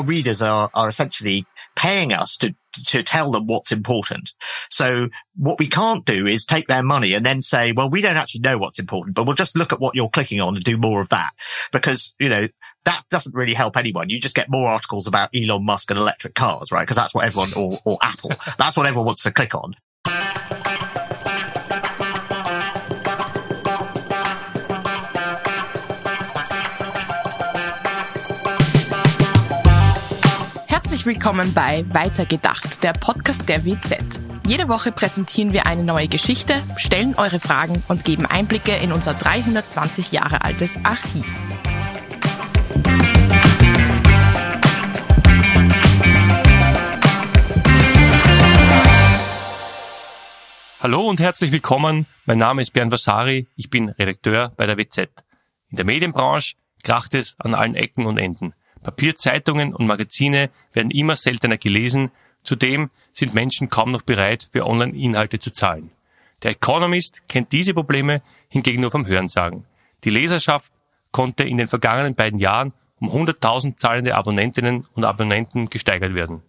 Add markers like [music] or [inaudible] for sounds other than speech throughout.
our readers are, are essentially paying us to, to tell them what's important. So what we can't do is take their money and then say, well, we don't actually know what's important, but we'll just look at what you're clicking on and do more of that because, you know, that doesn't really help anyone. You just get more articles about Elon Musk and electric cars, right? Because that's what everyone, or, or Apple, [laughs] that's what everyone wants to click on. Herzlich willkommen bei Weitergedacht, der Podcast der WZ. Jede Woche präsentieren wir eine neue Geschichte, stellen eure Fragen und geben Einblicke in unser 320 Jahre altes Archiv. Hallo und herzlich willkommen. Mein Name ist Björn Vasari. Ich bin Redakteur bei der WZ. In der Medienbranche kracht es an allen Ecken und Enden. Papierzeitungen und Magazine werden immer seltener gelesen. Zudem sind Menschen kaum noch bereit, für Online-Inhalte zu zahlen. Der Economist kennt diese Probleme hingegen nur vom Hörensagen. Die Leserschaft konnte in den vergangenen beiden Jahren um 100.000 zahlende Abonnentinnen und Abonnenten gesteigert werden.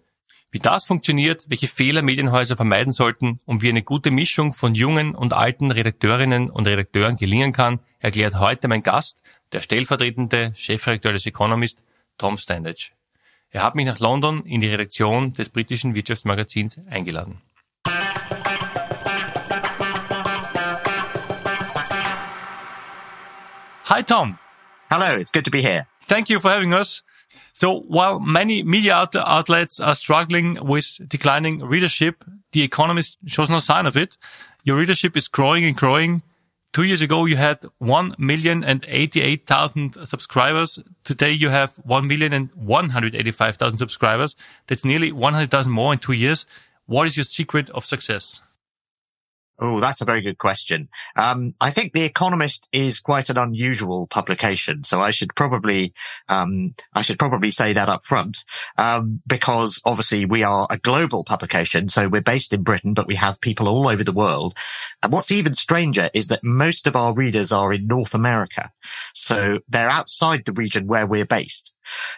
Wie das funktioniert, welche Fehler Medienhäuser vermeiden sollten und wie eine gute Mischung von jungen und alten Redakteurinnen und Redakteuren gelingen kann, erklärt heute mein Gast, der stellvertretende Chefredakteur des Economist, Tom Standage. Er hat mich nach London in die Redaktion des britischen Wirtschaftsmagazins eingeladen. Hi Tom. Hello, it's good to be here. Thank you for having us. So while many media out outlets are struggling with declining readership, The Economist shows no sign of it. Your readership is growing and growing. Two years ago, you had 1 million and 88,000 subscribers. Today, you have 1 million and 185,000 subscribers. That's nearly 100,000 more in two years. What is your secret of success? Oh, that's a very good question. Um, I think The Economist is quite an unusual publication, so I should probably um, I should probably say that up front um, because obviously we are a global publication, so we're based in Britain, but we have people all over the world. And what's even stranger is that most of our readers are in North America, so they're outside the region where we're based.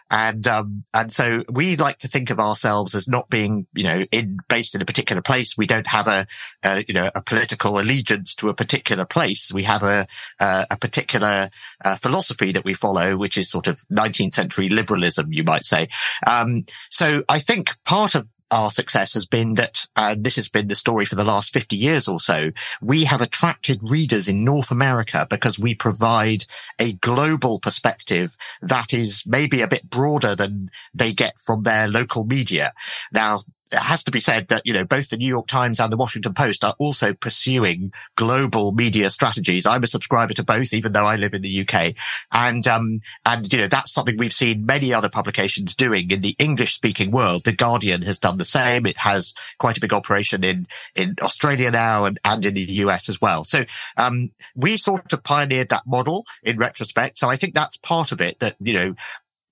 And, um, and so we like to think of ourselves as not being, you know, in, based in a particular place. We don't have a, a you know, a political allegiance to a particular place. We have a, a, a particular uh, philosophy that we follow, which is sort of 19th century liberalism, you might say. Um, so I think part of our success has been that, uh, this has been the story for the last 50 years or so. We have attracted readers in North America because we provide a global perspective that is maybe a bit broader than they get from their local media. Now, it has to be said that, you know, both the New York Times and the Washington Post are also pursuing global media strategies. I'm a subscriber to both, even though I live in the UK. And, um, and, you know, that's something we've seen many other publications doing in the English speaking world. The Guardian has done the same. It has quite a big operation in, in Australia now and, and in the US as well. So, um, we sort of pioneered that model in retrospect. So I think that's part of it that, you know,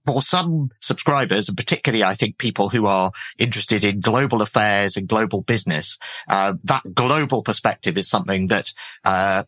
for some subscribers, and particularly I think people who are interested in global affairs and global business, uh, that global perspective is something that uh,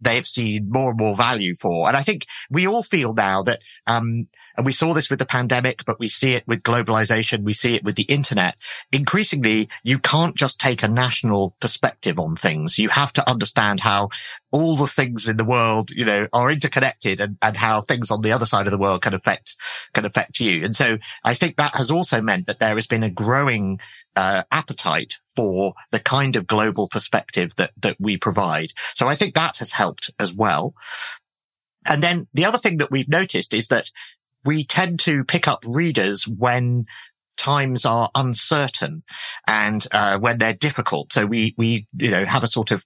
they've seen more and more value for. And I think we all feel now that, um, and we saw this with the pandemic, but we see it with globalization. We see it with the internet. Increasingly, you can't just take a national perspective on things. You have to understand how all the things in the world, you know, are interconnected and, and how things on the other side of the world can affect, can affect you. And so I think that has also meant that there has been a growing uh, appetite for the kind of global perspective that, that we provide. So I think that has helped as well. And then the other thing that we've noticed is that we tend to pick up readers when times are uncertain and uh, when they're difficult. So we we you know have a sort of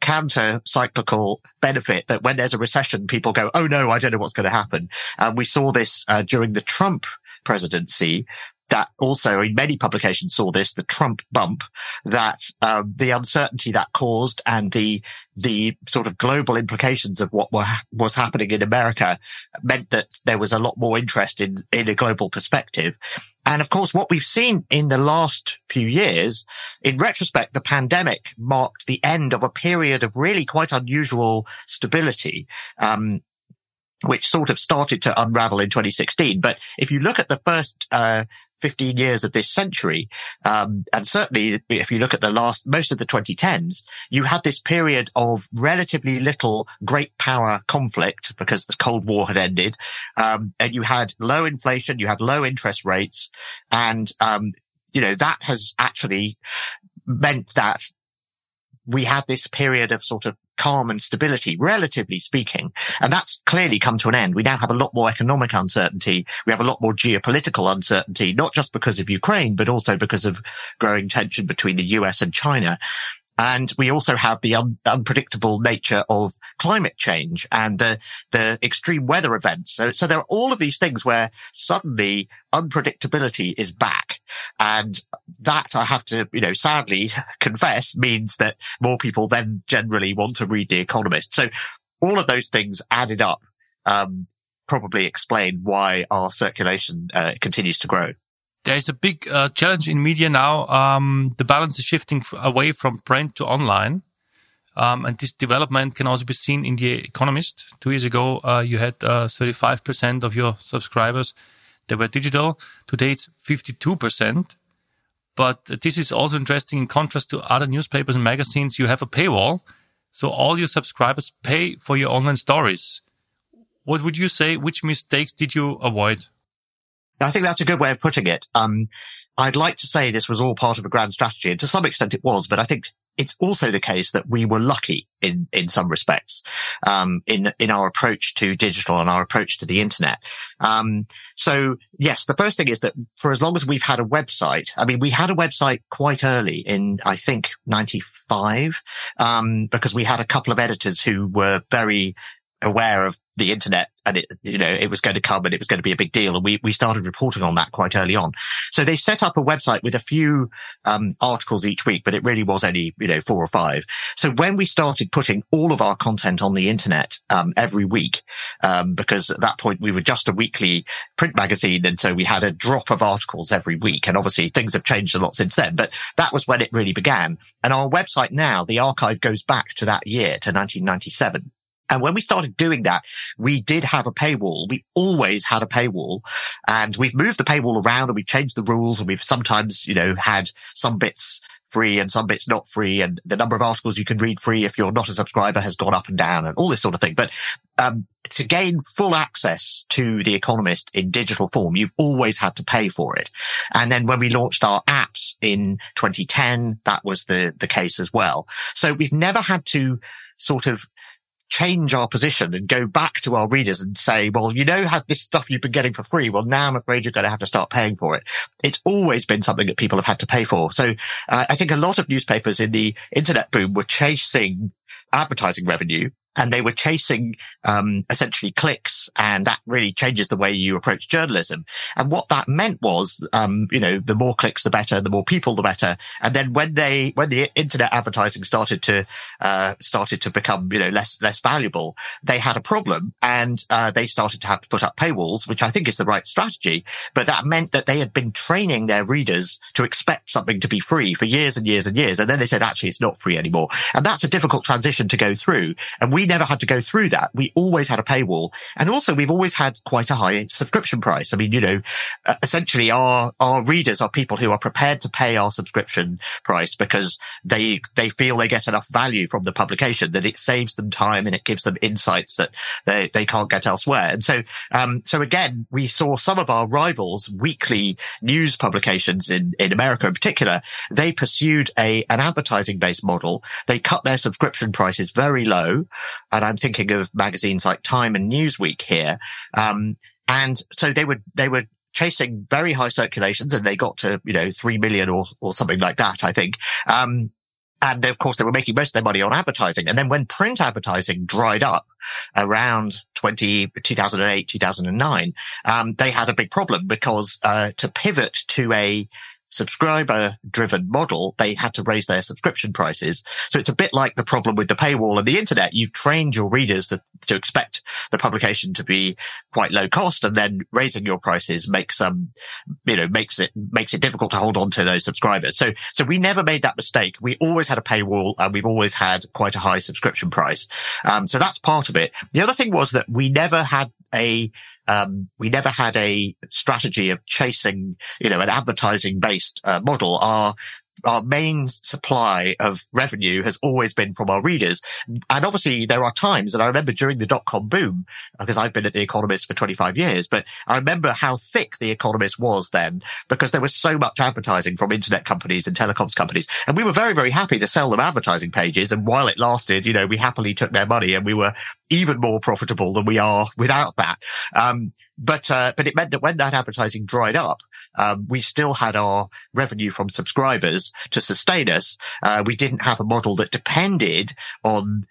counter cyclical benefit that when there's a recession, people go, "Oh no, I don't know what's going to happen." And we saw this uh, during the Trump presidency that also in many publications saw this, the Trump bump, that um, the uncertainty that caused and the the sort of global implications of what were, was happening in America meant that there was a lot more interest in in a global perspective. And of course, what we've seen in the last few years, in retrospect, the pandemic marked the end of a period of really quite unusual stability. Um, which sort of started to unravel in 2016. But if you look at the first, uh, 15 years of this century, um, and certainly if you look at the last, most of the 2010s, you had this period of relatively little great power conflict because the Cold War had ended. Um, and you had low inflation, you had low interest rates, and, um, you know, that has actually meant that we had this period of sort of calm and stability, relatively speaking. And that's clearly come to an end. We now have a lot more economic uncertainty. We have a lot more geopolitical uncertainty, not just because of Ukraine, but also because of growing tension between the US and China. And we also have the un- unpredictable nature of climate change and the, the extreme weather events. So, so there are all of these things where suddenly unpredictability is back. And that I have to, you know, sadly [laughs] confess means that more people then generally want to read The Economist. So all of those things added up, um, probably explain why our circulation uh, continues to grow there is a big uh, challenge in media now. Um, the balance is shifting away from print to online. Um, and this development can also be seen in The Economist. Two years ago, uh, you had uh, 35% of your subscribers that were digital. Today it's 52%. But this is also interesting in contrast to other newspapers and magazines. You have a paywall. So all your subscribers pay for your online stories. What would you say? Which mistakes did you avoid? I think that's a good way of putting it. Um, I'd like to say this was all part of a grand strategy, and to some extent it was, but I think it's also the case that we were lucky in, in some respects, um, in, in our approach to digital and our approach to the internet. Um, so yes, the first thing is that for as long as we've had a website, I mean, we had a website quite early in, I think, 95, um, because we had a couple of editors who were very aware of the internet and it, you know, it was going to come and it was going to be a big deal. And we, we started reporting on that quite early on. So they set up a website with a few, um, articles each week, but it really was only, you know, four or five. So when we started putting all of our content on the internet, um, every week, um, because at that point we were just a weekly print magazine. And so we had a drop of articles every week. And obviously things have changed a lot since then, but that was when it really began. And our website now, the archive goes back to that year to 1997. And when we started doing that, we did have a paywall. We always had a paywall and we've moved the paywall around and we've changed the rules and we've sometimes, you know, had some bits free and some bits not free and the number of articles you can read free if you're not a subscriber has gone up and down and all this sort of thing. But, um, to gain full access to The Economist in digital form, you've always had to pay for it. And then when we launched our apps in 2010, that was the, the case as well. So we've never had to sort of change our position and go back to our readers and say, well, you know, have this stuff you've been getting for free. Well, now I'm afraid you're going to have to start paying for it. It's always been something that people have had to pay for. So uh, I think a lot of newspapers in the internet boom were chasing advertising revenue and they were chasing um, essentially clicks, and that really changes the way you approach journalism. And what that meant was, um, you know, the more clicks, the better, the more people, the better. And then when they when the internet advertising started to uh, started to become, you know, less less valuable, they had a problem, and uh, they started to have to put up paywalls, which I think is the right strategy. But that meant that they had been training their readers to expect something to be free for years and years and years, and then they said actually it's not free anymore, and that's a difficult transition to go through. And we never had to go through that. We always had a paywall. And also we've always had quite a high subscription price. I mean, you know, uh, essentially our, our readers are people who are prepared to pay our subscription price because they, they feel they get enough value from the publication that it saves them time and it gives them insights that they, they can't get elsewhere. And so, um, so again, we saw some of our rivals, weekly news publications in, in America in particular, they pursued a, an advertising based model. They cut their subscription prices very low. And I'm thinking of magazines like Time and Newsweek here. Um, and so they were, they were chasing very high circulations and they got to, you know, three million or, or something like that, I think. Um, and of course they were making most of their money on advertising. And then when print advertising dried up around 20, 2008, 2009, um, they had a big problem because, uh, to pivot to a subscriber driven model, they had to raise their subscription prices. So it's a bit like the problem with the paywall and the internet. You've trained your readers to, to expect the publication to be quite low cost and then raising your prices makes, um, you know, makes it, makes it difficult to hold on to those subscribers. So, so we never made that mistake. We always had a paywall and we've always had quite a high subscription price. Um, so that's part of it. The other thing was that we never had a um, we never had a strategy of chasing, you know, an advertising based uh, model. Our our main supply of revenue has always been from our readers. And obviously there are times, and I remember during the dot com boom, because I've been at the Economist for 25 years, but I remember how thick the Economist was then because there was so much advertising from internet companies and telecoms companies. And we were very, very happy to sell them advertising pages. And while it lasted, you know, we happily took their money and we were even more profitable than we are without that. Um, but, uh, but it meant that when that advertising dried up, um, we still had our revenue from subscribers to sustain us. Uh, we didn't have a model that depended on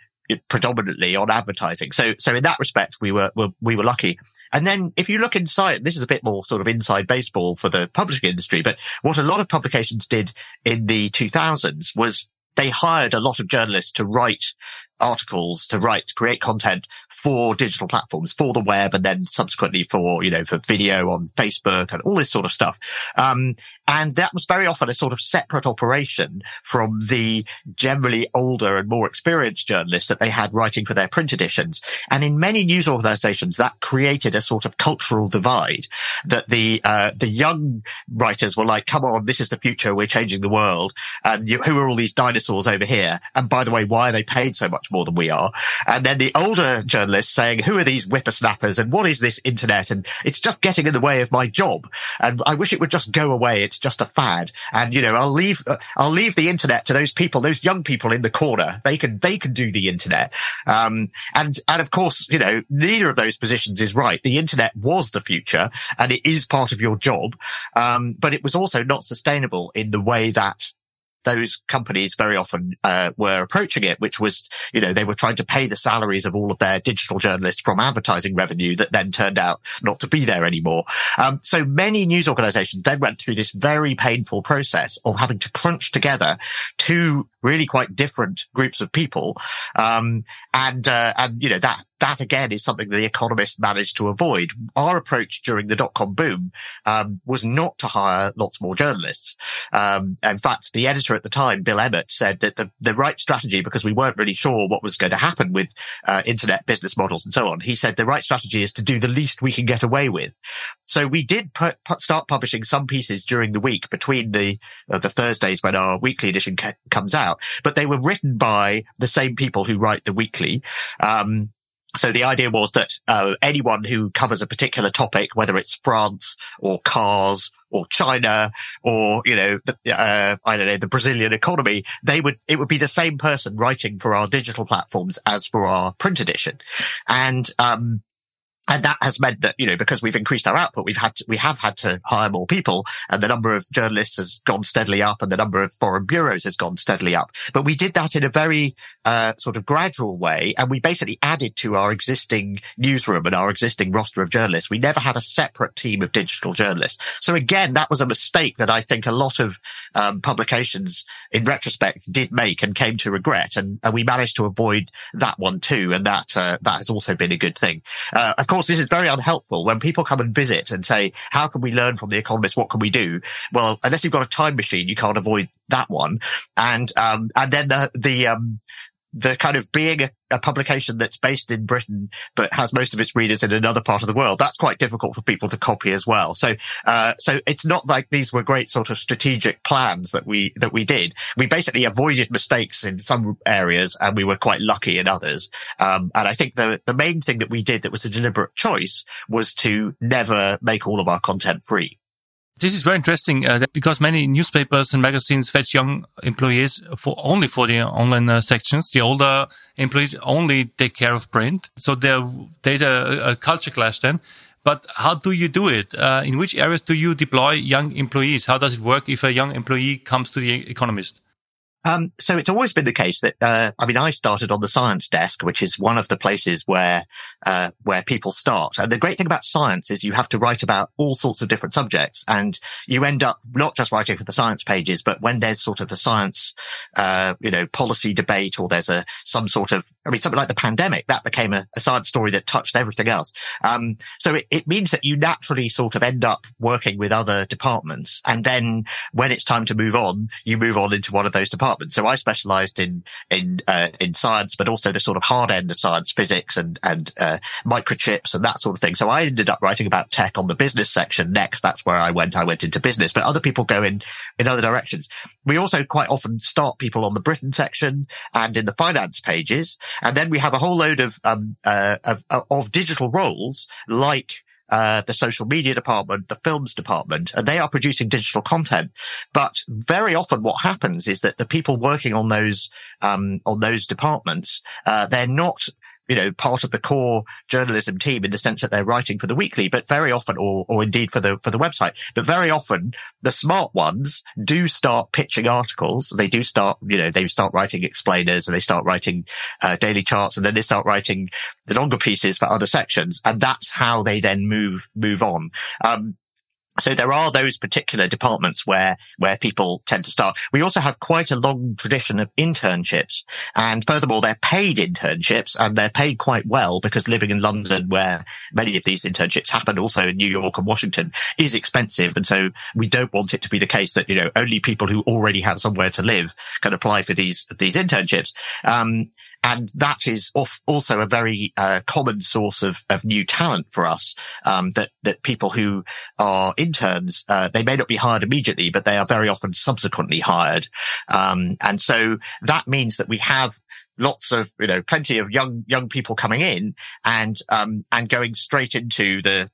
predominantly on advertising. So, so in that respect, we were, were, we were lucky. And then if you look inside, this is a bit more sort of inside baseball for the publishing industry, but what a lot of publications did in the 2000s was they hired a lot of journalists to write articles to write, to create content for digital platforms, for the web, and then subsequently for, you know, for video on Facebook and all this sort of stuff. Um, and that was very often a sort of separate operation from the generally older and more experienced journalists that they had writing for their print editions. And in many news organizations, that created a sort of cultural divide that the, uh, the young writers were like, come on, this is the future. We're changing the world. And you, who are all these dinosaurs over here? And by the way, why are they paid so much more than we are? And then the older journalists saying, who are these whippersnappers? And what is this internet? And it's just getting in the way of my job. And I wish it would just go away it's just a fad. And, you know, I'll leave, uh, I'll leave the internet to those people, those young people in the corner. They can, they can do the internet. Um, and, and of course, you know, neither of those positions is right. The internet was the future and it is part of your job. Um, but it was also not sustainable in the way that those companies very often uh, were approaching it, which was, you know, they were trying to pay the salaries of all of their digital journalists from advertising revenue that then turned out not to be there anymore. Um, so many news organizations then went through this very painful process of having to crunch together two really quite different groups of people. Um, and, uh, and, you know, that, that again is something the economists managed to avoid. Our approach during the dot-com boom, um, was not to hire lots more journalists. Um, in fact, the editor at the time, Bill Emmott, said that the, the right strategy, because we weren't really sure what was going to happen with, uh, internet business models and so on. He said the right strategy is to do the least we can get away with. So we did put, put, start publishing some pieces during the week between the, uh, the Thursdays when our weekly edition ca- comes out, but they were written by the same people who write the weekly. Um, so the idea was that uh, anyone who covers a particular topic, whether it's France or cars or China or, you know, uh, I don't know, the Brazilian economy, they would, it would be the same person writing for our digital platforms as for our print edition. And, um, and that has meant that, you know, because we've increased our output, we've had to, we have had to hire more people and the number of journalists has gone steadily up and the number of foreign bureaus has gone steadily up. But we did that in a very, uh, sort of gradual way. And we basically added to our existing newsroom and our existing roster of journalists. We never had a separate team of digital journalists. So again, that was a mistake that I think a lot of, um, publications in retrospect did make and came to regret. And, and we managed to avoid that one too. And that, uh, that has also been a good thing. Uh, course, this is very unhelpful when people come and visit and say, how can we learn from the economist? What can we do? Well, unless you've got a time machine, you can't avoid that one. And, um, and then the, the, um, the kind of being a, a, publication that's based in Britain but has most of its readers in another part of the world, that's quite difficult for people to copy as well. So, uh, so it's not like these were great sort of strategic plans that we that we did. We basically avoided mistakes in some areas, and we were quite lucky in others. Um, and I think the the main thing that we did that was a deliberate choice was to never make all of our content free. This is very interesting uh, because many newspapers and magazines fetch young employees for only for the online uh, sections. The older employees only take care of print. So there, there's a, a culture clash then. But how do you do it? Uh, in which areas do you deploy young employees? How does it work if a young employee comes to the Economist? Um, so it's always been the case that, uh, I mean, I started on the science desk, which is one of the places where, uh, where people start. And the great thing about science is you have to write about all sorts of different subjects and you end up not just writing for the science pages, but when there's sort of a science, uh, you know, policy debate or there's a, some sort of, I mean, something like the pandemic, that became a, a science story that touched everything else. Um, so it, it means that you naturally sort of end up working with other departments. And then when it's time to move on, you move on into one of those departments department. So I specialized in, in, uh, in science, but also the sort of hard end of science, physics and, and, uh, microchips and that sort of thing. So I ended up writing about tech on the business section next. That's where I went. I went into business, but other people go in, in other directions. We also quite often start people on the Britain section and in the finance pages. And then we have a whole load of, um, uh, of, of digital roles like, uh, the social media department, the films department, and they are producing digital content. But very often what happens is that the people working on those, um, on those departments, uh, they're not you know, part of the core journalism team in the sense that they're writing for the weekly, but very often, or, or indeed for the, for the website, but very often the smart ones do start pitching articles. They do start, you know, they start writing explainers and they start writing, uh, daily charts and then they start writing the longer pieces for other sections. And that's how they then move, move on. Um, so there are those particular departments where, where people tend to start. We also have quite a long tradition of internships. And furthermore, they're paid internships and they're paid quite well because living in London where many of these internships happen, also in New York and Washington is expensive. And so we don't want it to be the case that, you know, only people who already have somewhere to live can apply for these, these internships. Um, and that is also a very uh, common source of, of new talent for us. Um, that that people who are interns, uh, they may not be hired immediately, but they are very often subsequently hired. Um, and so that means that we have lots of you know plenty of young young people coming in and um, and going straight into the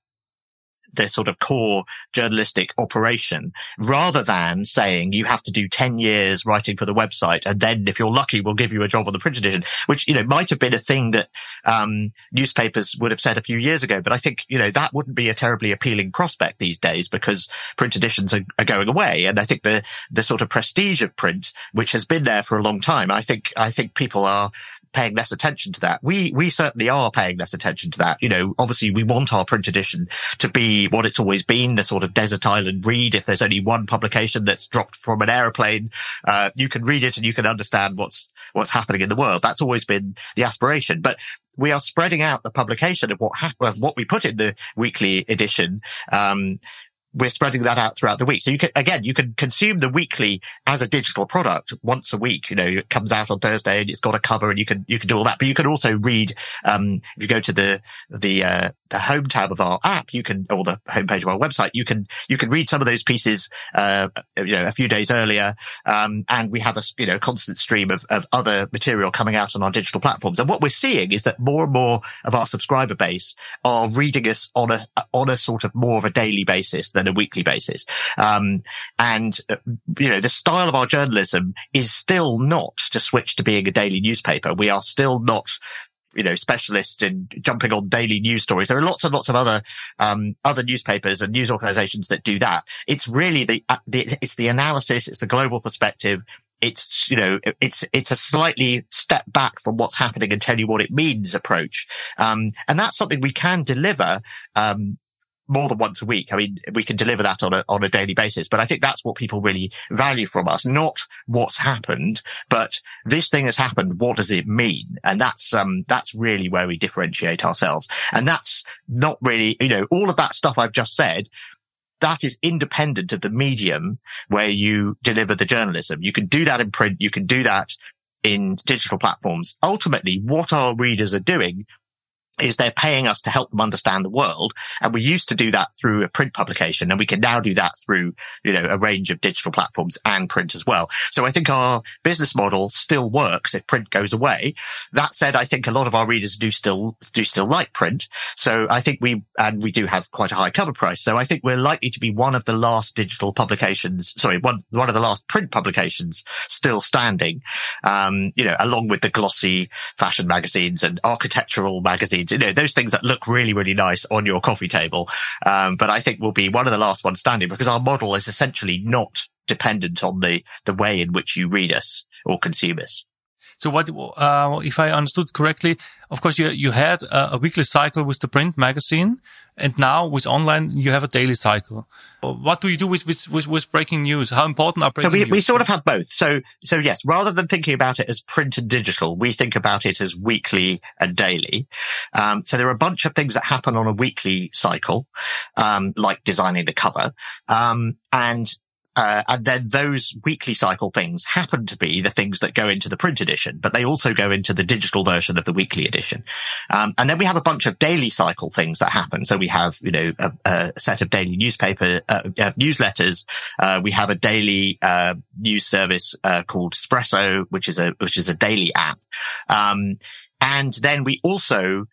the sort of core journalistic operation rather than saying you have to do 10 years writing for the website. And then if you're lucky, we'll give you a job on the print edition, which, you know, might have been a thing that, um, newspapers would have said a few years ago. But I think, you know, that wouldn't be a terribly appealing prospect these days because print editions are, are going away. And I think the, the sort of prestige of print, which has been there for a long time, I think, I think people are paying less attention to that. We, we certainly are paying less attention to that. You know, obviously we want our print edition to be what it's always been, the sort of desert island read. If there's only one publication that's dropped from an aeroplane, uh, you can read it and you can understand what's, what's happening in the world. That's always been the aspiration. But we are spreading out the publication of what ha- of what we put in the weekly edition um, we're spreading that out throughout the week. So you can, again, you can consume the weekly as a digital product once a week. You know, it comes out on Thursday and it's got a cover and you can, you can do all that, but you can also read, um, if you go to the, the, uh, the home tab of our app, you can, or the homepage of our website, you can, you can read some of those pieces, uh, you know, a few days earlier. Um, and we have a, you know, constant stream of, of other material coming out on our digital platforms. And what we're seeing is that more and more of our subscriber base are reading us on a, on a sort of more of a daily basis than a weekly basis. Um, and, uh, you know, the style of our journalism is still not to switch to being a daily newspaper. We are still not you know, specialists in jumping on daily news stories. There are lots and lots of other, um, other newspapers and news organizations that do that. It's really the, uh, the, it's the analysis, it's the global perspective. It's, you know, it's, it's a slightly step back from what's happening and tell you what it means approach. Um, and that's something we can deliver, um, more than once a week. I mean, we can deliver that on a, on a daily basis, but I think that's what people really value from us, not what's happened, but this thing has happened. What does it mean? And that's, um, that's really where we differentiate ourselves. And that's not really, you know, all of that stuff I've just said. That is independent of the medium where you deliver the journalism. You can do that in print. You can do that in digital platforms. Ultimately, what our readers are doing is they're paying us to help them understand the world. And we used to do that through a print publication and we can now do that through, you know, a range of digital platforms and print as well. So I think our business model still works if print goes away. That said, I think a lot of our readers do still, do still like print. So I think we, and we do have quite a high cover price. So I think we're likely to be one of the last digital publications, sorry, one, one of the last print publications still standing, um, you know, along with the glossy fashion magazines and architectural magazines you know, those things that look really, really nice on your coffee table. Um, but I think we'll be one of the last ones standing because our model is essentially not dependent on the, the way in which you read us. or consumers. So what, uh, if I understood correctly, of course you, you had a, a, weekly cycle with the print magazine and now with online you have a daily cycle. What do you do with, with, with, with breaking news? How important are breaking so we, news? we sort of have both. So, so yes, rather than thinking about it as print and digital, we think about it as weekly and daily. Um, so there are a bunch of things that happen on a weekly cycle, um, like designing the cover. Um, and uh, and then those weekly cycle things happen to be the things that go into the print edition, but they also go into the digital version of the weekly edition. Um, and then we have a bunch of daily cycle things that happen. So we have, you know, a, a set of daily newspaper, uh, uh, newsletters. Uh, we have a daily, uh, news service, uh, called Espresso, which is a, which is a daily app. Um, and then we also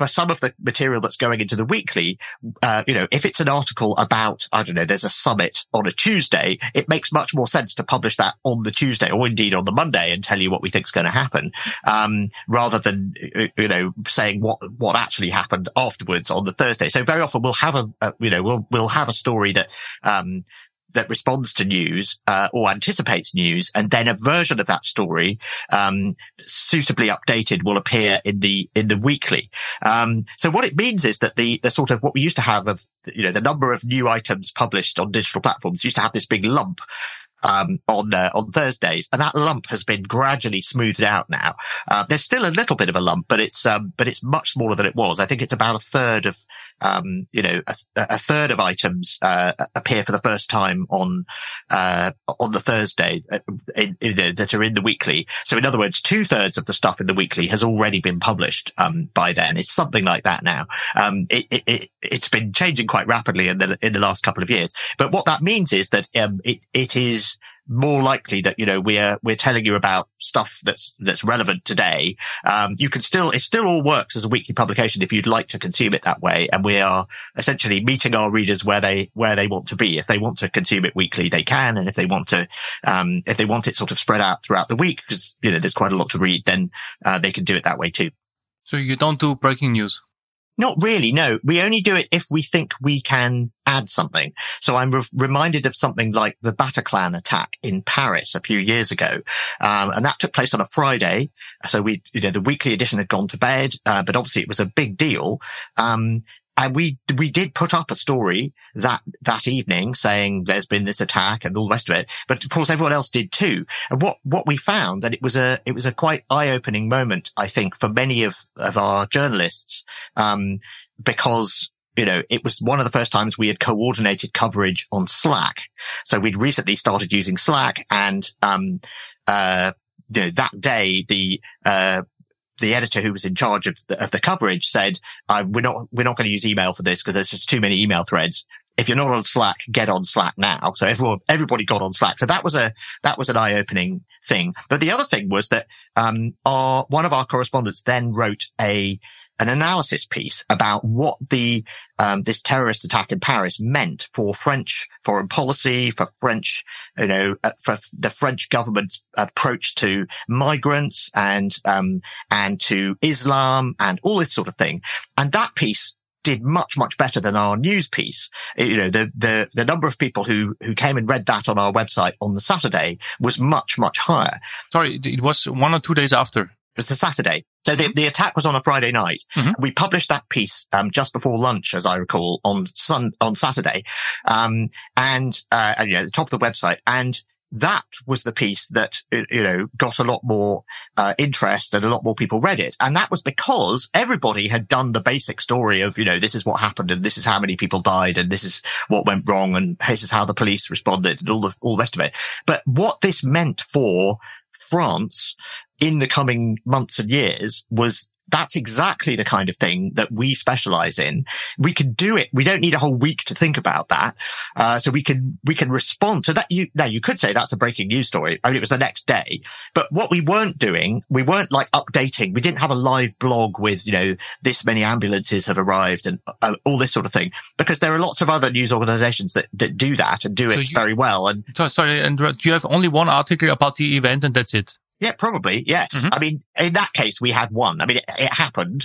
for some of the material that's going into the weekly, uh, you know, if it's an article about, I don't know, there's a summit on a Tuesday, it makes much more sense to publish that on the Tuesday or indeed on the Monday and tell you what we think is going to happen, um, rather than, you know, saying what, what actually happened afterwards on the Thursday. So very often we'll have a, a you know, we'll, we'll have a story that, um, that responds to news uh, or anticipates news, and then a version of that story, um, suitably updated, will appear in the in the weekly. Um, so what it means is that the the sort of what we used to have of you know the number of new items published on digital platforms used to have this big lump um, on uh, on Thursdays, and that lump has been gradually smoothed out now. Uh, there's still a little bit of a lump, but it's um, but it's much smaller than it was. I think it's about a third of um, you know a, a, third of items uh, appear for the first time on uh, on the Thursday uh, in, in the, that are in the weekly. So in other words, two thirds of the stuff in the weekly has already been published um, by then. It's something like that now. Um, it, it, it, it's been changing quite rapidly in the in the last couple of years. But what that means is that um, it it is more likely that you know we're we're telling you about stuff that's that's relevant today. Um, you can still it still all works as a weekly publication if you'd like to consume it that way, and we are essentially meeting our readers where they where they want to be. If they want to consume it weekly, they can, and if they want to um, if they want it sort of spread out throughout the week because you know there's quite a lot to read, then uh, they can do it that way too. So you don't do breaking news. Not really. No, we only do it if we think we can add something. So I'm re- reminded of something like the Bataclan attack in Paris a few years ago. Um, and that took place on a Friday. So we, you know, the weekly edition had gone to bed, uh, but obviously it was a big deal. Um, and we we did put up a story that that evening saying there's been this attack and all the rest of it. But of course, everyone else did too. And what what we found that it was a it was a quite eye opening moment, I think, for many of of our journalists, um, because you know, it was one of the first times we had coordinated coverage on Slack. So we'd recently started using Slack and, um, uh, you know, that day, the, uh, the editor who was in charge of the, of the coverage said, uh, we're not, we're not going to use email for this because there's just too many email threads. If you're not on Slack, get on Slack now. So everyone, everybody got on Slack. So that was a, that was an eye opening thing. But the other thing was that, um, our, one of our correspondents then wrote a, an analysis piece about what the um, this terrorist attack in Paris meant for French foreign policy, for French, you know, uh, for the French government's approach to migrants and um, and to Islam and all this sort of thing. And that piece did much, much better than our news piece. You know, the, the, the number of people who, who came and read that on our website on the Saturday was much, much higher. Sorry, it was one or two days after. It was the Saturday. So the, the attack was on a Friday night. Mm-hmm. We published that piece um, just before lunch, as I recall, on sun on Saturday, um, and uh, you know, at the top of the website. And that was the piece that you know got a lot more uh, interest and a lot more people read it. And that was because everybody had done the basic story of you know this is what happened and this is how many people died and this is what went wrong and this is how the police responded and all the all the rest of it. But what this meant for France in the coming months and years was that's exactly the kind of thing that we specialize in. We can do it. We don't need a whole week to think about that. Uh, so we can, we can respond to that. You, now you could say that's a breaking news story. I mean, it was the next day, but what we weren't doing, we weren't like updating. We didn't have a live blog with, you know, this many ambulances have arrived and uh, all this sort of thing, because there are lots of other news organizations that, that do that and do so it you, very well. And sorry, and do you have only one article about the event and that's it? Yeah, probably. Yes. Mm-hmm. I mean, in that case, we had one. I mean, it, it happened.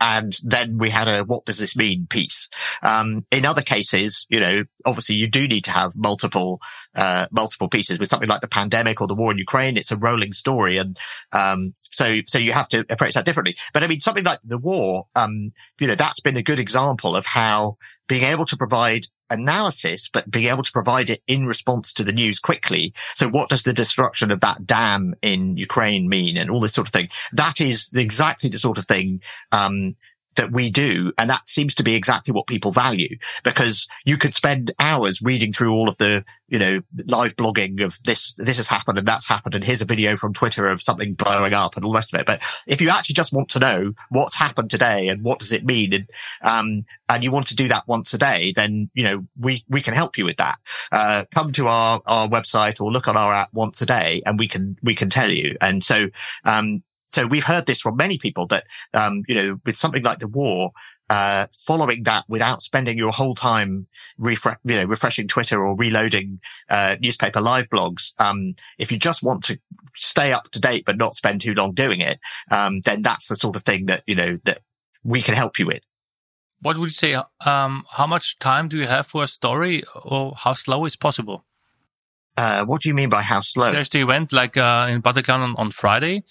and then we had a what does this mean piece. Um, in other cases, you know, obviously you do need to have multiple uh, multiple pieces with something like the pandemic or the war in Ukraine. It's a rolling story, and um, so so you have to approach that differently. But I mean, something like the war, um, you know, that's been a good example of how being able to provide analysis, but being able to provide it in response to the news quickly. So what does the destruction of that dam in Ukraine mean and all this sort of thing? That is exactly the sort of thing, um, that we do. And that seems to be exactly what people value because you could spend hours reading through all of the, you know, live blogging of this, this has happened and that's happened. And here's a video from Twitter of something blowing up and all the rest of it. But if you actually just want to know what's happened today and what does it mean? And, um, and you want to do that once a day, then, you know, we, we can help you with that. Uh, come to our, our website or look on our app once a day and we can, we can tell you. And so, um, so we've heard this from many people that, um, you know, with something like the war, uh, following that without spending your whole time refresh, you know, refreshing Twitter or reloading, uh, newspaper live blogs. Um, if you just want to stay up to date, but not spend too long doing it, um, then that's the sort of thing that, you know, that we can help you with. What would you say? Um, how much time do you have for a story or how slow is possible? Uh, what do you mean by how slow? There's the event like, uh, in Bataclan on, on Friday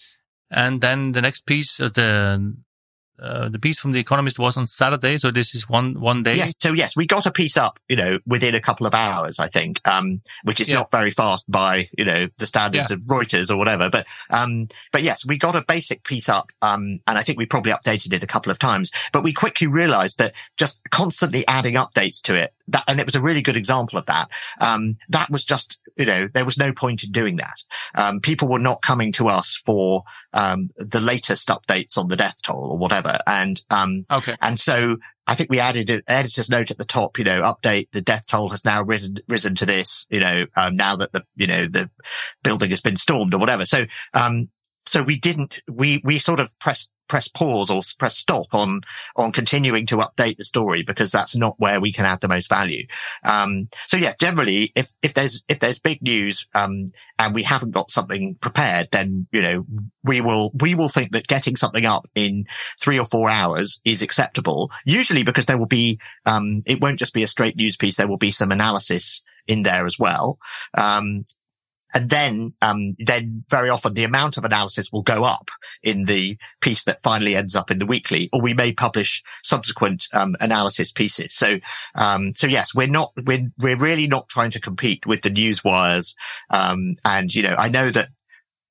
and then the next piece, of the uh, the piece from the Economist was on Saturday, so this is one one day. Yes, so yes, we got a piece up, you know, within a couple of hours, I think, um, which is yeah. not very fast by you know the standards yeah. of Reuters or whatever. But um, but yes, we got a basic piece up, um, and I think we probably updated it a couple of times. But we quickly realised that just constantly adding updates to it, that, and it was a really good example of that. Um, that was just you know there was no point in doing that. Um, people were not coming to us for um, the latest updates on the death toll or whatever. And, um, okay. And so I think we added an editor's note at the top, you know, update, the death toll has now risen, risen to this, you know, um, now that the, you know, the building has been stormed or whatever. So, um, so we didn't, we, we sort of pressed press pause or press stop on on continuing to update the story because that's not where we can add the most value. Um, so yeah, generally, if if there's if there's big news um, and we haven't got something prepared, then you know we will we will think that getting something up in three or four hours is acceptable. Usually because there will be um, it won't just be a straight news piece. There will be some analysis in there as well. Um, and then, um, then very often the amount of analysis will go up in the piece that finally ends up in the weekly, or we may publish subsequent, um, analysis pieces. So, um, so yes, we're not, we're, we're really not trying to compete with the news wires. Um, and, you know, I know that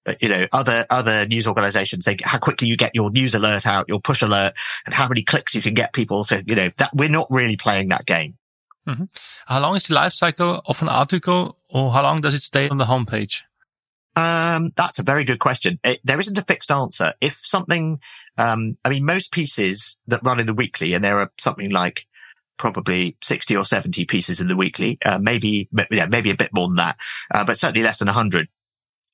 uh, you know, other, other news organizations, they, how quickly you get your news alert out, your push alert and how many clicks you can get people to, you know, that we're not really playing that game. Mm-hmm. How long is the life cycle of an article or how long does it stay on the homepage? Um, that's a very good question. It, there isn't a fixed answer. If something, um, I mean, most pieces that run in the weekly, and there are something like probably 60 or 70 pieces in the weekly, uh, maybe, yeah, maybe a bit more than that, uh, but certainly less than 100.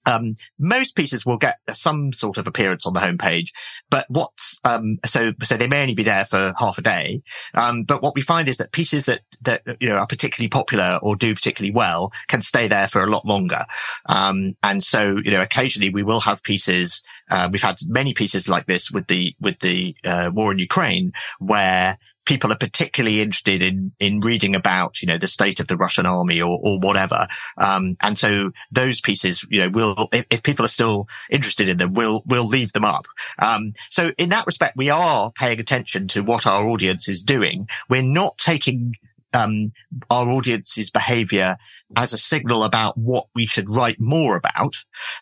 Um, most pieces will get some sort of appearance on the homepage, but what's, um, so, so they may only be there for half a day. Um, but what we find is that pieces that, that, you know, are particularly popular or do particularly well can stay there for a lot longer. Um, and so, you know, occasionally we will have pieces, uh, we've had many pieces like this with the, with the, uh, war in Ukraine where people are particularly interested in in reading about you know the state of the Russian army or or whatever. Um, and so those pieces, you know, will if, if, people are still interested in them, we'll we'll leave them up. Um, so in that respect, we are paying attention to what our audience is doing. We're not taking um, our audience's behavior as a signal about what we should write more about,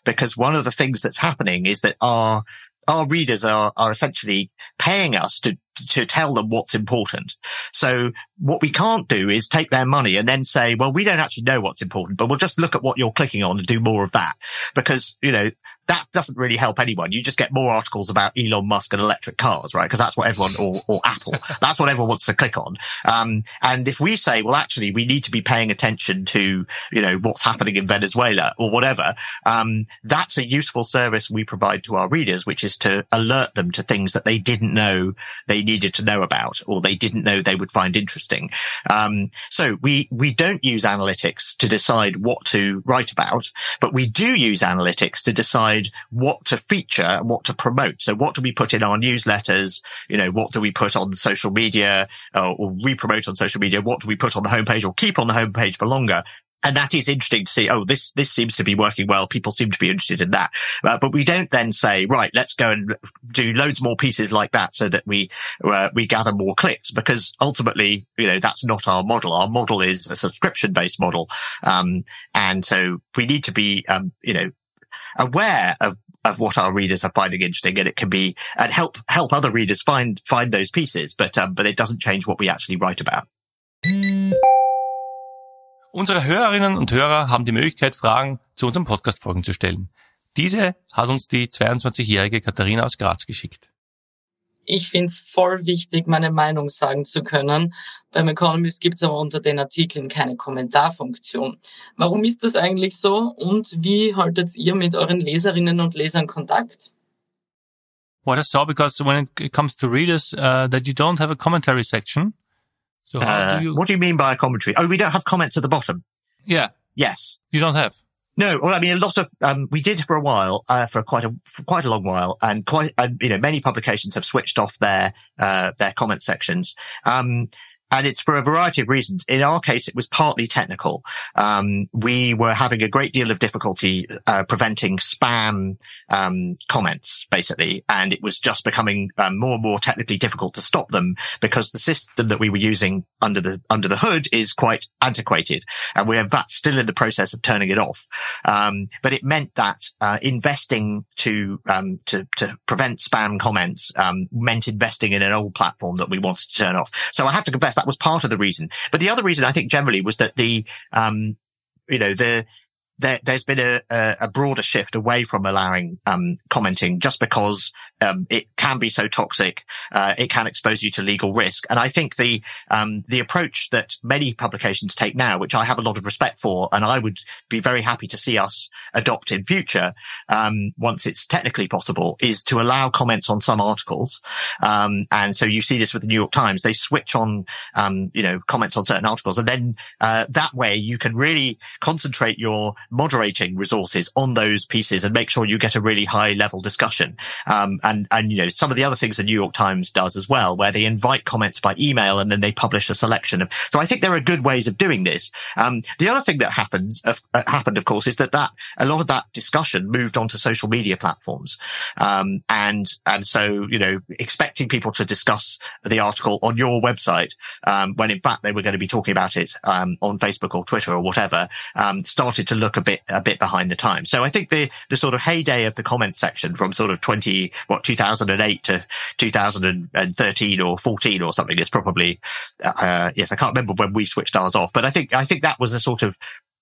because one of the things that's happening is that our our readers are, are essentially paying us to, to tell them what's important. So what we can't do is take their money and then say, well, we don't actually know what's important, but we'll just look at what you're clicking on and do more of that because, you know, that doesn't really help anyone. You just get more articles about Elon Musk and electric cars, right? Because that's what everyone, or, or Apple, [laughs] that's what everyone wants to click on. Um, and if we say, well, actually, we need to be paying attention to, you know, what's happening in Venezuela or whatever, um, that's a useful service we provide to our readers, which is to alert them to things that they didn't know they needed to know about or they didn't know they would find interesting. Um, so we, we don't use analytics to decide what to write about, but we do use analytics to decide decide what to feature and what to promote. So what do we put in our newsletters? You know, what do we put on social media uh, or re-promote on social media? What do we put on the homepage or keep on the homepage for longer? And that is interesting to see. Oh, this, this seems to be working well. People seem to be interested in that. Uh, but we don't then say, right, let's go and do loads more pieces like that so that we, uh, we gather more clicks because ultimately, you know, that's not our model. Our model is a subscription based model. Um, and so we need to be, um, you know, aware of of what our readers are finding interesting and it can be and help help other readers find find those pieces but um, but it doesn't change what we actually write about Unsere Hörerinnen und Hörer haben die Möglichkeit, Fragen zu unserem Podcast-Folgen zu stellen. Diese hat uns die 22-jährige Katharina aus Graz geschickt. Ich finde es voll wichtig, meine Meinung sagen zu können. Beim Economist gibt es aber unter den Artikeln keine Kommentarfunktion. Warum ist das eigentlich so und wie haltet ihr mit euren Leserinnen und Lesern Kontakt? What I saw, because when it comes to readers, uh, that you don't have a commentary section. So uh, do you... What do you mean by a commentary? Oh, we don't have comments at the bottom. Yeah. Yes. You don't have. No, well, I mean, a lot of um, we did for a while, uh, for quite a for quite a long while, and quite uh, you know many publications have switched off their uh, their comment sections. Um, and it's for a variety of reasons. In our case, it was partly technical. Um, we were having a great deal of difficulty uh, preventing spam um, comments, basically, and it was just becoming um, more and more technically difficult to stop them because the system that we were using under the under the hood is quite antiquated, and we're in still in the process of turning it off. Um, but it meant that uh, investing to um, to to prevent spam comments um, meant investing in an old platform that we wanted to turn off. So I have to confess that was part of the reason. But the other reason I think generally was that the, um, you know, the, there, has been a, a, broader shift away from allowing um, commenting just because um, it can be so toxic. Uh, it can expose you to legal risk. And I think the um, the approach that many publications take now, which I have a lot of respect for, and I would be very happy to see us adopt in future, um, once it's technically possible, is to allow comments on some articles. Um, and so you see this with the New York Times; they switch on, um, you know, comments on certain articles, and then uh, that way you can really concentrate your moderating resources on those pieces and make sure you get a really high level discussion. And, and, you know, some of the other things the New York Times does as well, where they invite comments by email and then they publish a selection of, so I think there are good ways of doing this. Um, the other thing that happens, uh, happened, of course, is that that a lot of that discussion moved onto social media platforms. Um, and, and so, you know, expecting people to discuss the article on your website, um, when in fact they were going to be talking about it, um, on Facebook or Twitter or whatever, um, started to look a bit, a bit behind the times. So I think the, the sort of heyday of the comment section from sort of 20, what, what 2008 to 2013 or 14 or something is probably uh, yes I can't remember when we switched ours off but I think I think that was a sort of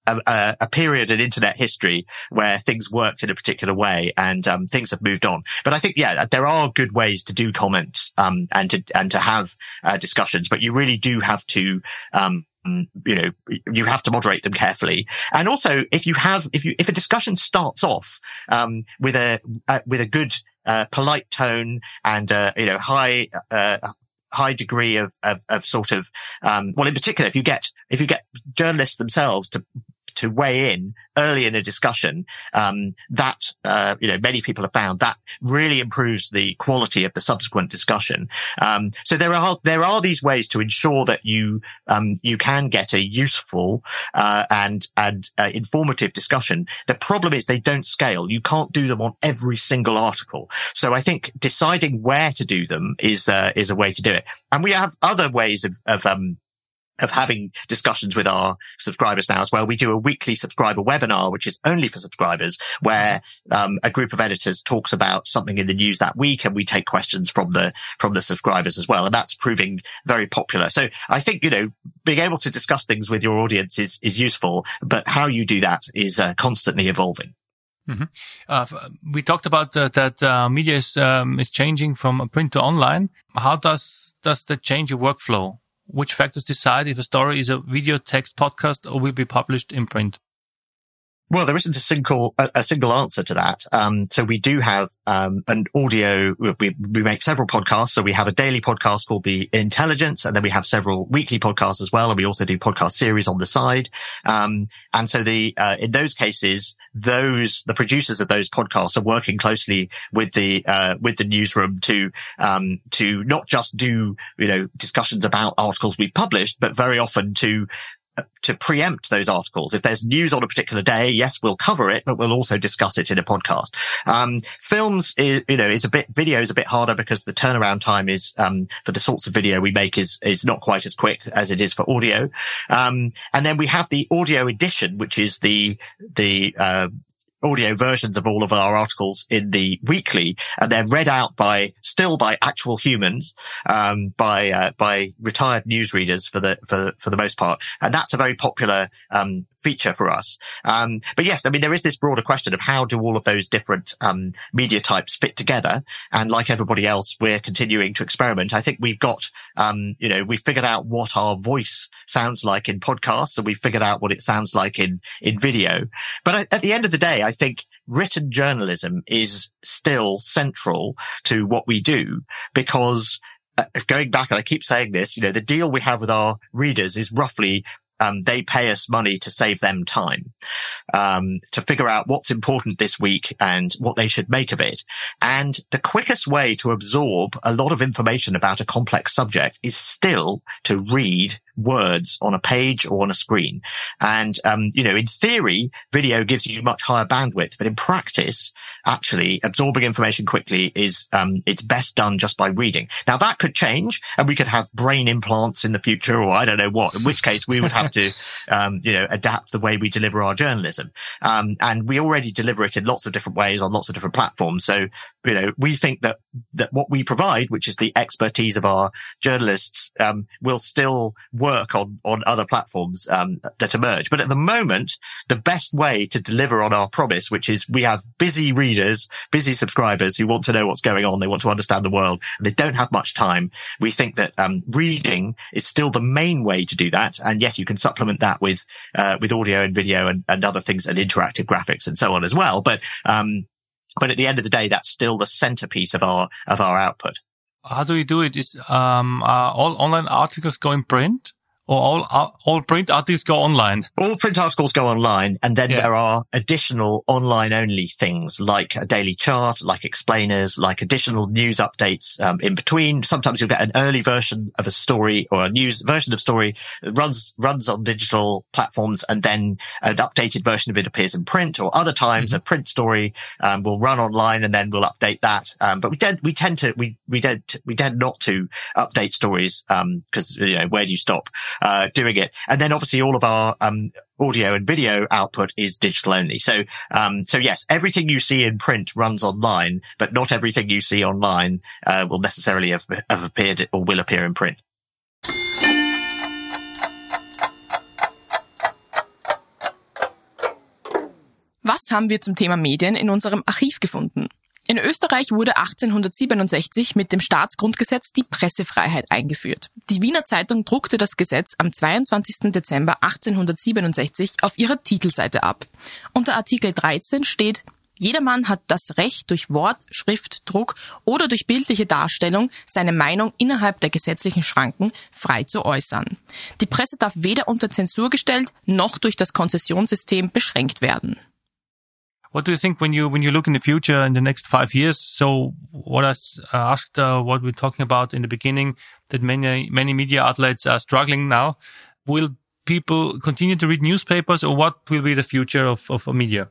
a, a, period in internet history where things worked in a particular way and um, things have moved on. But I think, yeah, there are good ways to do comments um, and to and to have uh, discussions, but you really do have to um, you know, you have to moderate them carefully. And also, if you have, if you, if a discussion starts off, um, with a, uh, with a good, uh, polite tone and, uh, you know, high, uh, high degree of, of, of sort of, um, well, in particular, if you get, if you get journalists themselves to to weigh in early in a discussion, um, that uh, you know many people have found that really improves the quality of the subsequent discussion. Um, so there are there are these ways to ensure that you um, you can get a useful uh, and and uh, informative discussion. The problem is they don't scale. You can't do them on every single article. So I think deciding where to do them is uh, is a way to do it. And we have other ways of, of um, of having discussions with our subscribers now as well. We do a weekly subscriber webinar, which is only for subscribers, where um, a group of editors talks about something in the news that week, and we take questions from the from the subscribers as well, and that's proving very popular. So I think you know being able to discuss things with your audience is is useful, but how you do that is uh, constantly evolving. Mm-hmm. Uh, we talked about uh, that uh, media is um, is changing from print to online. How does does that change your workflow? Which factors decide if a story is a video, text, podcast, or will be published in print? Well, there isn't a single a, a single answer to that. Um, so we do have um, an audio. We we make several podcasts. So we have a daily podcast called The Intelligence, and then we have several weekly podcasts as well. And we also do podcast series on the side. Um, and so the uh, in those cases, those the producers of those podcasts are working closely with the uh, with the newsroom to um, to not just do you know discussions about articles we published, but very often to to preempt those articles. If there's news on a particular day, yes, we'll cover it, but we'll also discuss it in a podcast. Um, films is, you know, is a bit, video is a bit harder because the turnaround time is, um, for the sorts of video we make is, is not quite as quick as it is for audio. Um, and then we have the audio edition, which is the, the, uh, audio versions of all of our articles in the weekly and they're read out by still by actual humans um, by uh, by retired newsreaders for the for for the most part. And that's a very popular um, feature for us. Um, but yes, I mean, there is this broader question of how do all of those different, um, media types fit together? And like everybody else, we're continuing to experiment. I think we've got, um, you know, we've figured out what our voice sounds like in podcasts and we've figured out what it sounds like in, in video. But at the end of the day, I think written journalism is still central to what we do because uh, going back, and I keep saying this, you know, the deal we have with our readers is roughly um, they pay us money to save them time, um, to figure out what's important this week and what they should make of it. And the quickest way to absorb a lot of information about a complex subject is still to read words on a page or on a screen. And, um, you know, in theory, video gives you much higher bandwidth, but in practice, actually absorbing information quickly is, um, it's best done just by reading. Now that could change and we could have brain implants in the future or I don't know what, in which case we would have to, [laughs] um, you know, adapt the way we deliver our journalism. Um, and we already deliver it in lots of different ways on lots of different platforms. So, you know, we think that, that what we provide, which is the expertise of our journalists, um, will still work work on, on other platforms, um, that emerge. But at the moment, the best way to deliver on our promise, which is we have busy readers, busy subscribers who want to know what's going on. They want to understand the world. and they don't have much time. We think that, um, reading is still the main way to do that. And yes, you can supplement that with, uh, with audio and video and, and other things and interactive graphics and so on as well. But, um, but at the end of the day, that's still the centerpiece of our, of our output. How do you do it? Is, um, all online articles going print? Or all all print articles go online? All print articles go online, and then yeah. there are additional online only things like a daily chart, like explainers, like additional news updates um, in between. Sometimes you'll get an early version of a story or a news version of story that runs runs on digital platforms, and then an updated version of it appears in print. Or other times, mm-hmm. a print story um, will run online, and then we'll update that. Um, but we tend we tend to we we don't we tend not to update stories because um, you know where do you stop? Uh, doing it. And then obviously all of our, um, audio and video output is digital only. So, um, so yes, everything you see in print runs online, but not everything you see online, uh, will necessarily have, have appeared or will appear in print. Was haben wir zum Thema Medien in unserem Archiv gefunden? In Österreich wurde 1867 mit dem Staatsgrundgesetz die Pressefreiheit eingeführt. Die Wiener Zeitung druckte das Gesetz am 22. Dezember 1867 auf ihrer Titelseite ab. Unter Artikel 13 steht, Jedermann hat das Recht, durch Wort, Schrift, Druck oder durch bildliche Darstellung seine Meinung innerhalb der gesetzlichen Schranken frei zu äußern. Die Presse darf weder unter Zensur gestellt noch durch das Konzessionssystem beschränkt werden. What do you think when you when you look in the future in the next five years? So what I uh, asked, uh, what we're talking about in the beginning, that many many media outlets are struggling now. Will people continue to read newspapers, or what will be the future of of media?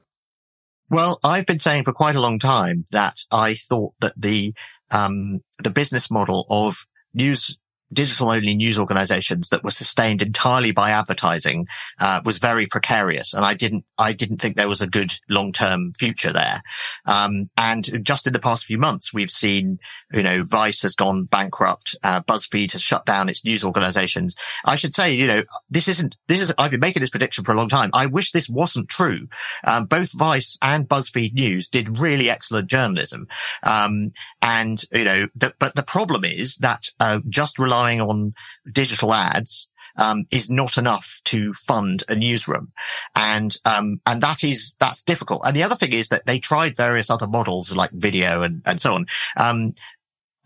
Well, I've been saying for quite a long time that I thought that the um, the business model of news digital only news organizations that were sustained entirely by advertising uh, was very precarious. And i didn't i didn't think there was a good long-term future there. Um, and just in the past few months we've seen you know vice has gone bankrupt uh, buzzfeed has shut down its news organizations. I should say you know this isn't this is i've been making this prediction for a long time. I wish this wasn't true. Um, both vice and buzzfeed news did really excellent journalism. Um, and you know the, but the problem is that uh, just relying on digital ads um, is not enough to fund a newsroom, and um, and that is that's difficult. And the other thing is that they tried various other models like video and and so on. Um,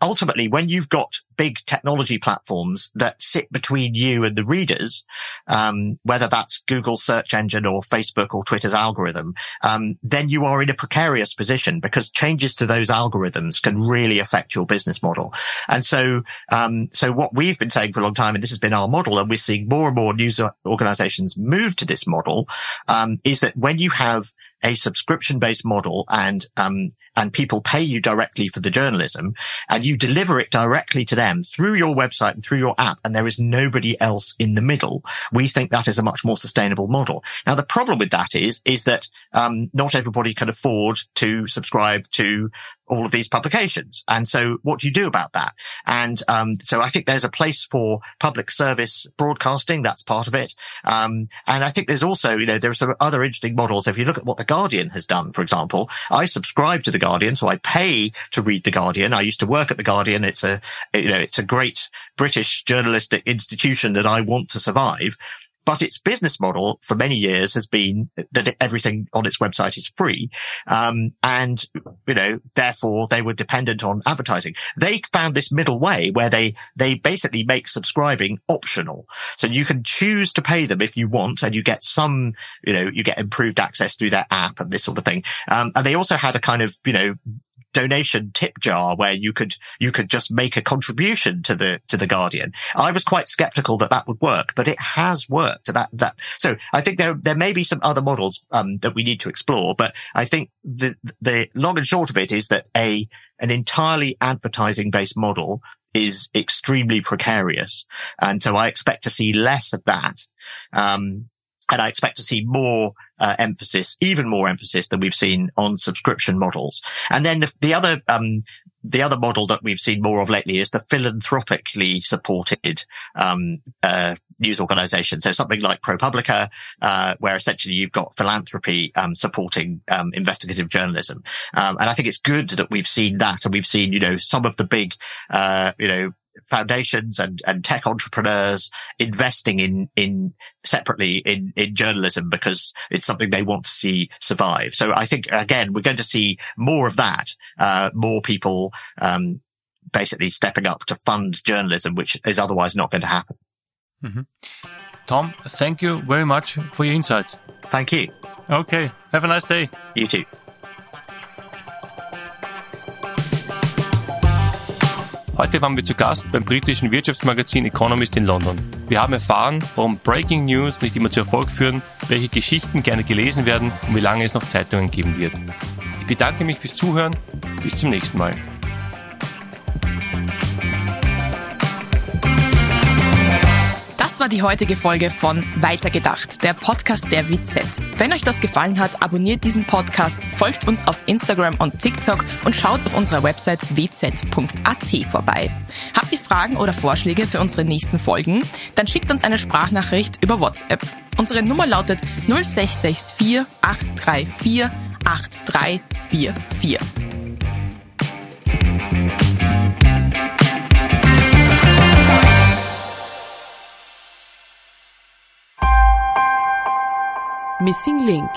ultimately, when you've got big technology platforms that sit between you and the readers, um, whether that's Google's search engine or Facebook or Twitter's algorithm, um, then you are in a precarious position because changes to those algorithms can really affect your business model. And so, um, so what we've been saying for a long time, and this has been our model, and we're seeing more and more news organizations move to this model, um, is that when you have a subscription based model and, um, and people pay you directly for the journalism and you deliver it directly to them through your website and through your app. And there is nobody else in the middle. We think that is a much more sustainable model. Now, the problem with that is, is that, um, not everybody can afford to subscribe to all of these publications. And so what do you do about that? And, um, so I think there's a place for public service broadcasting. That's part of it. Um, and I think there's also, you know, there are some other interesting models. If you look at what the Guardian has done, for example, I subscribe to the Guardian, so I pay to read the Guardian. I used to work at the Guardian. It's a, you know, it's a great British journalistic institution that I want to survive. But its business model for many years has been that everything on its website is free. Um, and, you know, therefore they were dependent on advertising. They found this middle way where they, they basically make subscribing optional. So you can choose to pay them if you want and you get some, you know, you get improved access through their app and this sort of thing. Um, and they also had a kind of, you know, donation tip jar where you could you could just make a contribution to the to the Guardian. I was quite skeptical that that would work, but it has worked. That that so I think there there may be some other models um, that we need to explore, but I think the the long and short of it is that a an entirely advertising based model is extremely precarious, and so I expect to see less of that. Um, and I expect to see more uh, emphasis, even more emphasis than we've seen on subscription models. And then the, the other, um, the other model that we've seen more of lately is the philanthropically supported um, uh, news organization. So something like ProPublica, uh, where essentially you've got philanthropy um, supporting um, investigative journalism. Um, and I think it's good that we've seen that, and we've seen you know some of the big uh, you know foundations and, and tech entrepreneurs investing in, in separately in, in journalism because it's something they want to see survive. So I think again, we're going to see more of that, uh, more people, um, basically stepping up to fund journalism, which is otherwise not going to happen. Mm-hmm. Tom, thank you very much for your insights. Thank you. Okay. Have a nice day. You too. Heute waren wir zu Gast beim britischen Wirtschaftsmagazin Economist in London. Wir haben erfahren, warum Breaking News nicht immer zu Erfolg führen, welche Geschichten gerne gelesen werden und wie lange es noch Zeitungen geben wird. Ich bedanke mich fürs Zuhören. Bis zum nächsten Mal. War die heutige Folge von Weitergedacht, der Podcast der WZ. Wenn euch das gefallen hat, abonniert diesen Podcast, folgt uns auf Instagram und TikTok und schaut auf unserer Website wz.at vorbei. Habt ihr Fragen oder Vorschläge für unsere nächsten Folgen? Dann schickt uns eine Sprachnachricht über WhatsApp. Unsere Nummer lautet 0664 834 8344. Missing Link